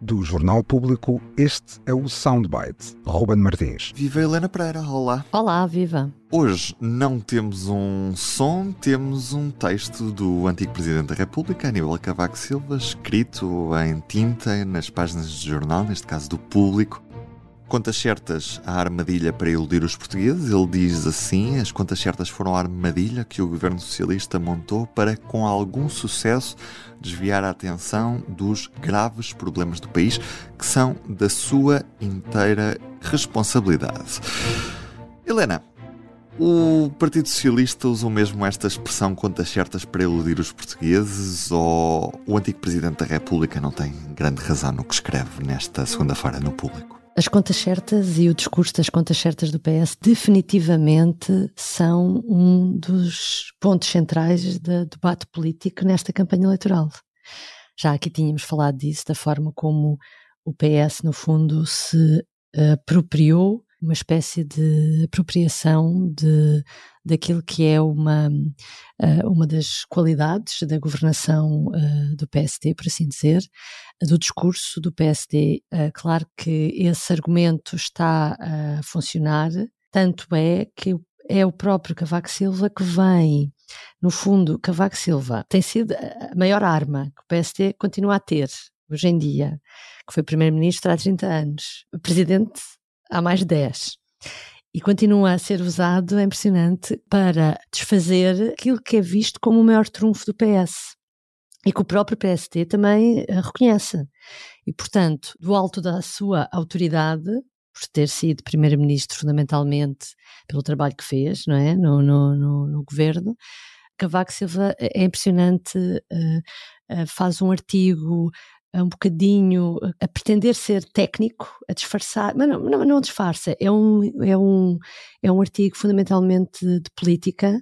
Do Jornal Público, este é o Soundbite. Ruben Martins. Viva Helena Pereira, olá. Olá, viva. Hoje não temos um som, temos um texto do antigo Presidente da República, Aníbal Cavaco Silva, escrito em tinta nas páginas do jornal, neste caso do Público. Contas certas à armadilha para iludir os portugueses. Ele diz assim: as contas certas foram a armadilha que o governo socialista montou para, com algum sucesso, desviar a atenção dos graves problemas do país, que são da sua inteira responsabilidade. Helena, o Partido Socialista usou mesmo esta expressão contas certas para iludir os portugueses ou o antigo Presidente da República não tem grande razão no que escreve nesta segunda-feira no público? As contas certas e o discurso das contas certas do PS definitivamente são um dos pontos centrais do debate político nesta campanha eleitoral. Já aqui tínhamos falado disso, da forma como o PS, no fundo, se apropriou uma espécie de apropriação de, daquilo que é uma, uh, uma das qualidades da governação uh, do PSD, por assim dizer, do discurso do PSD. Eh, claro que esse argumento está a funcionar, tanto é que é o próprio Cavaco Silva que vem, no fundo, Cavaco Silva tem sido a maior arma que o PSD continua a ter hoje em dia, que foi primeiro-ministro há 30 anos, presidente há mais de 10. E continua a ser usado, é impressionante, para desfazer aquilo que é visto como o maior trunfo do PS. E que o próprio PSD também eh, reconhece. E, portanto, do alto da sua autoridade, por ter sido primeiro-ministro fundamentalmente pelo trabalho que fez, não é, no, no, no, no governo, Cavaco Silva é impressionante, uh, uh, faz um artigo um bocadinho a pretender ser técnico, a disfarçar, mas não, não, não disfarça, é um, é, um, é um artigo fundamentalmente de política,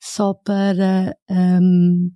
só para, um,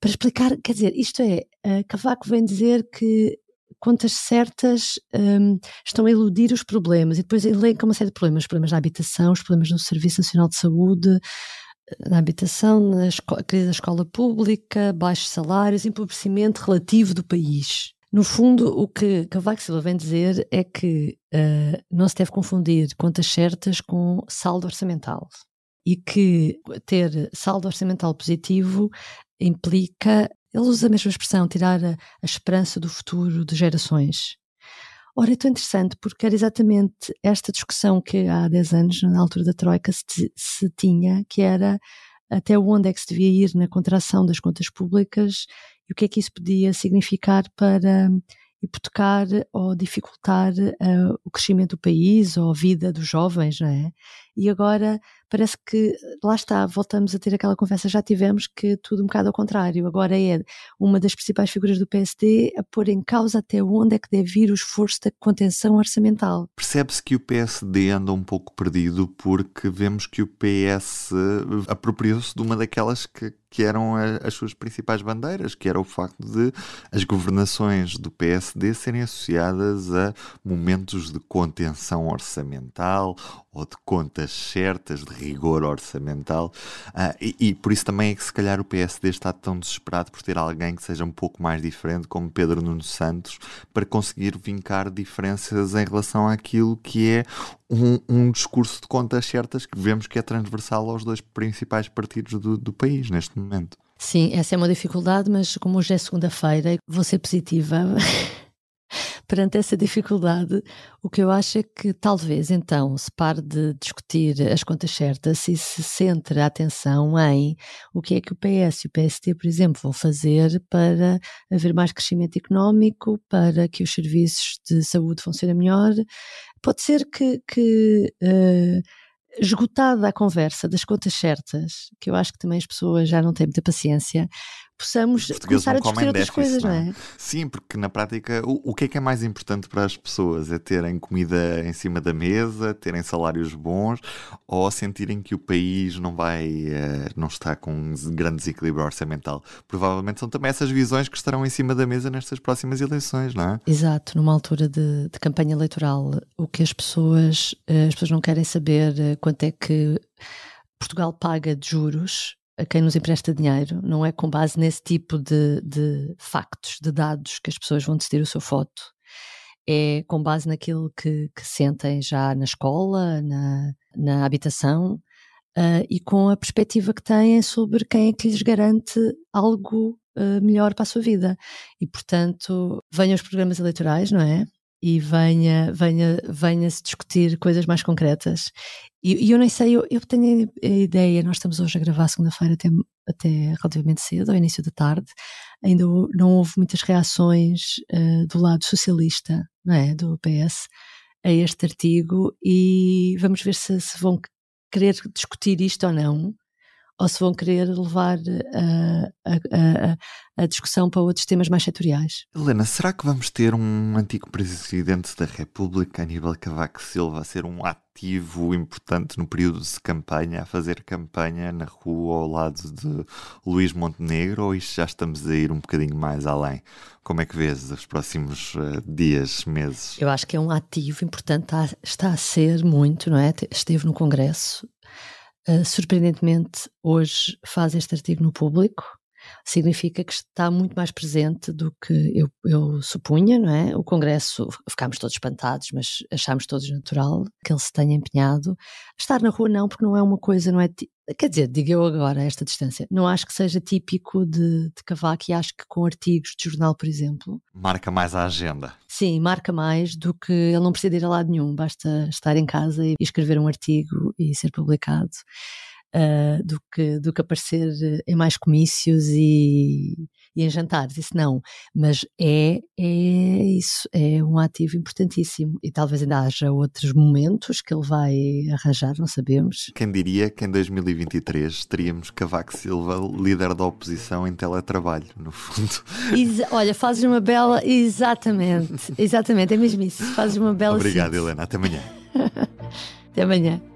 para explicar, quer dizer, isto é, Cavaco vem dizer que contas certas um, estão a eludir os problemas e depois elenca uma série de problemas, os problemas da habitação, os problemas do Serviço Nacional de Saúde, na habitação, na crise da escola pública, baixos salários, empobrecimento relativo do país. No fundo, o que Cavaco Silva vem dizer é que uh, não se deve confundir contas certas com saldo orçamental e que ter saldo orçamental positivo implica, ele usa a mesma expressão, tirar a, a esperança do futuro de gerações. Ora, é tão interessante porque era exatamente esta discussão que há 10 anos, na altura da Troika, se, se tinha, que era até onde é que se devia ir na contração das contas públicas e o que é que isso podia significar para hipotecar ou dificultar uh, o crescimento do país ou a vida dos jovens, não é? E agora parece que lá está, voltamos a ter aquela conversa, já tivemos que tudo um bocado ao contrário. Agora é uma das principais figuras do PSD a pôr em causa até onde é que deve ir o esforço da contenção orçamental. Percebe-se que o PSD anda um pouco perdido porque vemos que o PS apropriou-se de uma daquelas que, que eram as suas principais bandeiras, que era o facto de as governações do PSD serem associadas a momentos de contenção orçamental ou de contas certas, de rigor orçamental, uh, e, e, por isso também é que se calhar o PSD está tão desesperado por ter alguém que seja um pouco mais diferente, como Pedro Nuno Santos, para conseguir vincar diferenças em relação àquilo que é um, um discurso de contas certas que vemos que é transversal aos dois principais partidos do, do país neste momento. Sim, essa é uma dificuldade, mas como hoje é segunda-feira, vou ser positiva. perante essa dificuldade, o que eu acho é que talvez então se pare de discutir as contas certas e se centre a atenção em o que é que o PS e o PST, por exemplo, vão fazer para haver mais crescimento económico, para que os serviços de saúde funcionem melhor. Pode ser que, que uh, esgotada a conversa das contas certas, que eu acho que também as pessoas já não têm muita paciência, possamos começar a discutir outras coisas, não é? Sim, porque na prática, o, o que é que é mais importante para as pessoas? É terem comida em cima da mesa, terem salários bons ou sentirem que o país não vai, uh, não está com um grande desequilíbrio orçamental? Provavelmente são também essas visões que estarão em cima da mesa nestas próximas eleições, não é? Exato, numa altura de, de campanha eleitoral, o que as pessoas, eh, as pessoas não querem saber eh, quanto é que Portugal paga de juros a quem nos empresta dinheiro, não é com base nesse tipo de, de factos, de dados que as pessoas vão decidir o seu voto. É com base naquilo que, que sentem já na escola, na, na habitação uh, e com a perspectiva que têm sobre quem é que lhes garante algo uh, melhor para a sua vida. E, portanto, venham os programas eleitorais, não é? E venha, venha, venha se discutir coisas mais concretas. E, e eu nem sei, eu, eu, tenho a ideia, nós estamos hoje a gravar segunda-feira até, até relativamente cedo, ao início da tarde, ainda não houve muitas reações uh, do lado socialista, não é, do PS, a este artigo e vamos ver se, se vão querer discutir isto ou não ou se vão querer levar a, a, a, a, discussão para outros temas mais setoriais. Helena, será que vamos ter um antigo Presidente da República, Aníbal Cavaco Silva, a ser um ativo importante no período de campanha, a fazer campanha na rua ao lado de Luís Montenegro, ou isto já estamos a ir um bocadinho mais além? Como é que vês os próximos uh, dias, meses? Eu acho que é um ativo importante, está, está a ser muito, não é? Esteve no Congresso, Uh, surpreendentemente, hoje faz este artigo no público, significa que está muito mais presente do que eu, eu supunha, não é? O Congresso, ficámos todos espantados, mas achámos todos natural que ele se tenha empenhado. Estar na rua não, porque não é uma coisa, não é Quer dizer, digo eu agora, a esta distância, não acho que seja típico de, de Cavaco e acho que com artigos de jornal, por exemplo. Marca mais a agenda. Sim, marca mais do que ele não precisa ir a lado nenhum, basta estar em casa e escrever um artigo e ser publicado. Uh, do, que, do que aparecer em mais comícios e, e em jantares, isso não. Mas é, é isso, é um ativo importantíssimo. E talvez ainda haja outros momentos que ele vai arranjar, não sabemos. Quem diria que em 2023 teríamos Cavaco Silva líder da oposição em teletrabalho, no fundo. Exa olha, fazes uma bela. Exatamente, exatamente, é mesmo isso. Fazes uma bela. Obrigado, Helena. Até amanhã. Até amanhã.